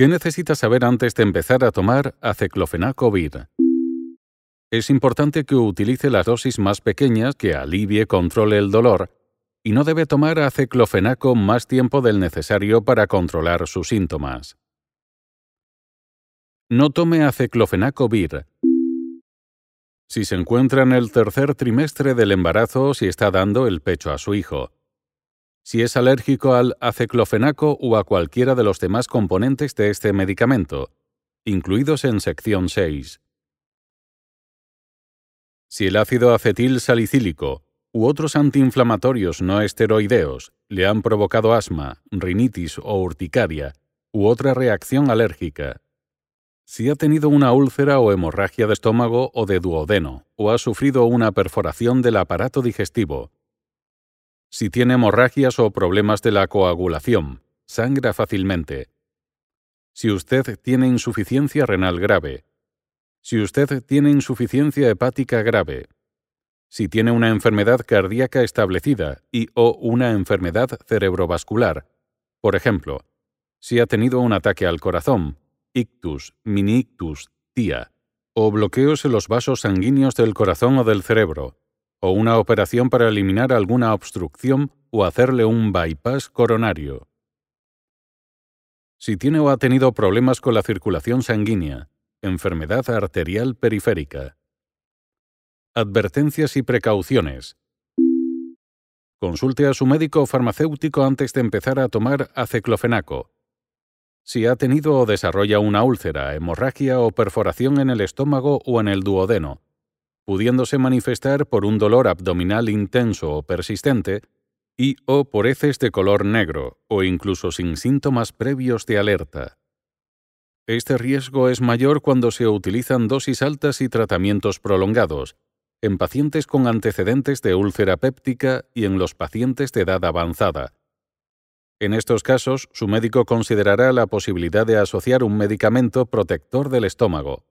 ¿Qué necesita saber antes de empezar a tomar aceclofenaco vir? Es importante que utilice las dosis más pequeñas que alivie controle el dolor y no debe tomar aceclofenaco más tiempo del necesario para controlar sus síntomas. No tome aceclofenaco vir. Si se encuentra en el tercer trimestre del embarazo o si está dando el pecho a su hijo. Si es alérgico al aceclofenaco o a cualquiera de los demás componentes de este medicamento, incluidos en sección 6. Si el ácido acetil salicílico u otros antiinflamatorios no esteroideos le han provocado asma, rinitis o urticaria u otra reacción alérgica. Si ha tenido una úlcera o hemorragia de estómago o de duodeno, o ha sufrido una perforación del aparato digestivo. Si tiene hemorragias o problemas de la coagulación, sangra fácilmente. Si usted tiene insuficiencia renal grave, si usted tiene insuficiencia hepática grave, si tiene una enfermedad cardíaca establecida y o una enfermedad cerebrovascular, por ejemplo, si ha tenido un ataque al corazón, ictus, mini-ictus, TIA, o bloqueos en los vasos sanguíneos del corazón o del cerebro, o una operación para eliminar alguna obstrucción o hacerle un bypass coronario. Si tiene o ha tenido problemas con la circulación sanguínea, Enfermedad arterial periférica. Advertencias y precauciones. Consulte a su médico o farmacéutico antes de empezar a tomar aceclofenaco. Si ha tenido o desarrolla una úlcera, hemorragia o perforación en el estómago o en el duodeno, pudiéndose manifestar por un dolor abdominal intenso o persistente y o por heces de color negro o incluso sin síntomas previos de alerta. Este riesgo es mayor cuando se utilizan dosis altas y tratamientos prolongados, en pacientes con antecedentes de úlcera péptica y en los pacientes de edad avanzada. En estos casos, su médico considerará la posibilidad de asociar un medicamento protector del estómago.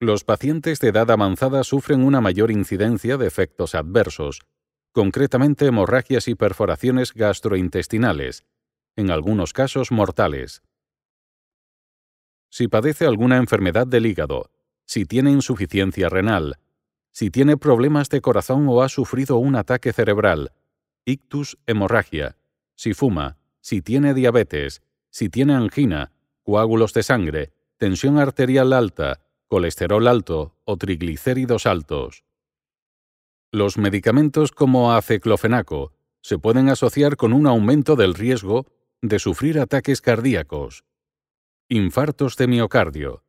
Los pacientes de edad avanzada sufren una mayor incidencia de efectos adversos, concretamente hemorragias y perforaciones gastrointestinales, en algunos casos mortales. Si padece alguna enfermedad del hígado, si tiene insuficiencia renal, si tiene problemas de corazón o ha sufrido un ataque cerebral, ictus, hemorragia, si fuma, si tiene diabetes, si tiene angina, coágulos de sangre, tensión arterial alta, colesterol alto o triglicéridos altos. Los medicamentos como aceclofenaco se pueden asociar con un aumento del riesgo de sufrir ataques cardíacos, Infartos de miocardio.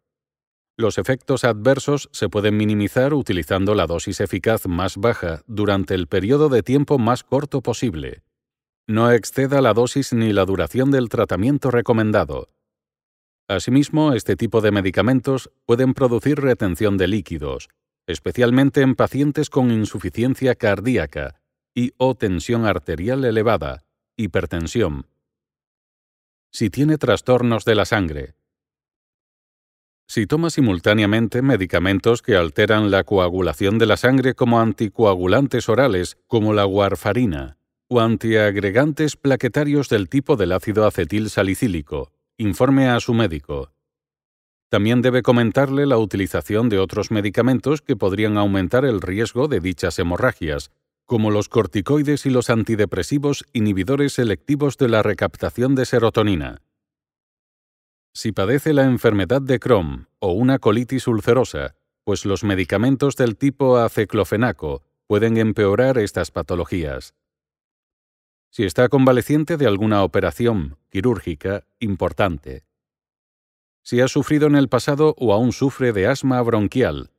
Los efectos adversos se pueden minimizar utilizando la dosis eficaz más baja durante el periodo de tiempo más corto posible. No exceda la dosis ni la duración del tratamiento recomendado. Asimismo, este tipo de medicamentos pueden producir retención de líquidos, especialmente en pacientes con insuficiencia cardíaca y o tensión arterial elevada, hipertensión, si tiene trastornos de la sangre. Si toma simultáneamente medicamentos que alteran la coagulación de la sangre como anticoagulantes orales, como la warfarina, o antiagregantes plaquetarios del tipo del ácido acetil salicílico, informe a su médico. También debe comentarle la utilización de otros medicamentos que podrían aumentar el riesgo de dichas hemorragias, como los corticoides y los antidepresivos inhibidores selectivos de la recaptación de serotonina. Si padece la enfermedad de Crohn o una colitis ulcerosa, pues los medicamentos del tipo aceclofenaco pueden empeorar estas patologías. Si está convaleciente de alguna operación quirúrgica importante. Si ha sufrido en el pasado o aún sufre de asma bronquial.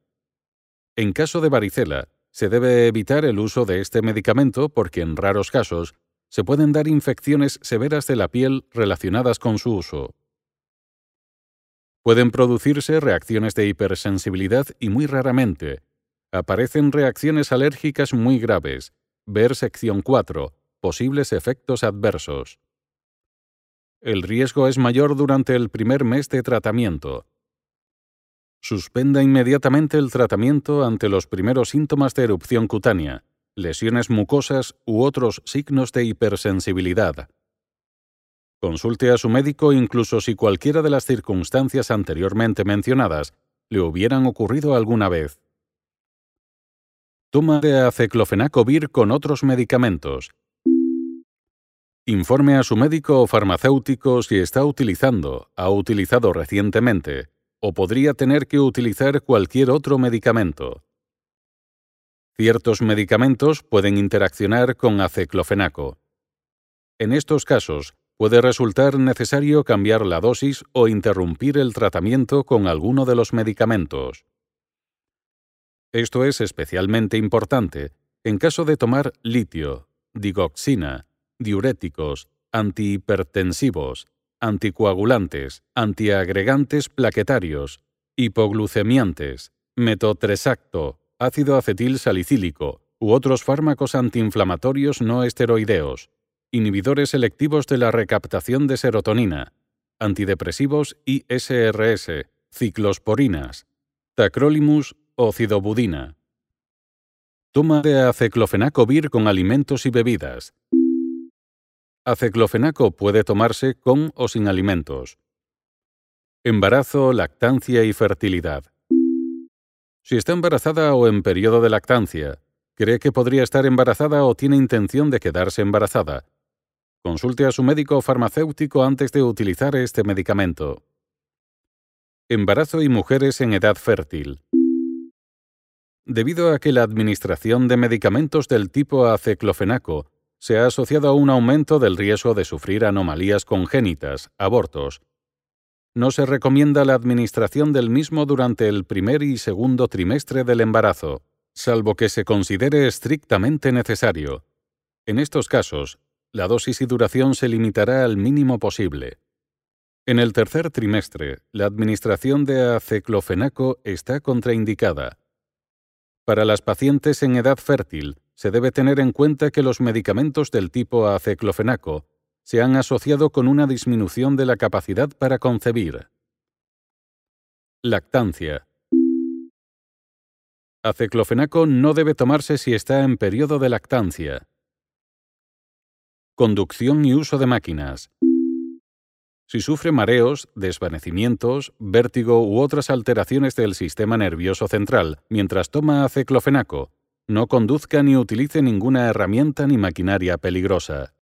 En caso de varicela, se debe evitar el uso de este medicamento porque en raros casos se pueden dar infecciones severas de la piel relacionadas con su uso. Pueden producirse reacciones de hipersensibilidad y muy raramente aparecen reacciones alérgicas muy graves. Ver sección 4. Posibles efectos adversos. El riesgo es mayor durante el primer mes de tratamiento. Suspenda inmediatamente el tratamiento ante los primeros síntomas de erupción cutánea, lesiones mucosas u otros signos de hipersensibilidad. Consulte a su médico incluso si cualquiera de las circunstancias anteriormente mencionadas le hubieran ocurrido alguna vez. Toma de aceclofenacovir con otros medicamentos. Informe a su médico o farmacéutico si está utilizando, ha utilizado recientemente, o podría tener que utilizar cualquier otro medicamento. Ciertos medicamentos pueden interaccionar con aceclofenaco. En estos casos, puede resultar necesario cambiar la dosis o interrumpir el tratamiento con alguno de los medicamentos. Esto es especialmente importante en caso de tomar litio, digoxina, diuréticos, antihipertensivos, anticoagulantes, antiagregantes plaquetarios, hipoglucemiantes, metotresacto, ácido acetil salicílico u otros fármacos antiinflamatorios no esteroideos, inhibidores selectivos de la recaptación de serotonina, antidepresivos y SRS, ciclosporinas, tacrolimus o cidobudina. Toma de aceclofenacovir con alimentos y bebidas. Aceclofenaco puede tomarse con o sin alimentos. Embarazo, lactancia y fertilidad. Si está embarazada o en periodo de lactancia, cree que podría estar embarazada o tiene intención de quedarse embarazada, consulte a su médico farmacéutico antes de utilizar este medicamento. Embarazo y mujeres en edad fértil. Debido a que la administración de medicamentos del tipo aceclofenaco se ha asociado a un aumento del riesgo de sufrir anomalías congénitas, abortos. No se recomienda la administración del mismo durante el primer y segundo trimestre del embarazo, salvo que se considere estrictamente necesario. En estos casos, la dosis y duración se limitará al mínimo posible. En el tercer trimestre, la administración de aceclofenaco está contraindicada. Para las pacientes en edad fértil, se debe tener en cuenta que los medicamentos del tipo aceclofenaco se han asociado con una disminución de la capacidad para concebir. Lactancia. Aceclofenaco no debe tomarse si está en periodo de lactancia. Conducción y uso de máquinas. Si sufre mareos, desvanecimientos, vértigo u otras alteraciones del sistema nervioso central mientras toma aceclofenaco, no conduzca ni utilice ninguna herramienta ni maquinaria peligrosa.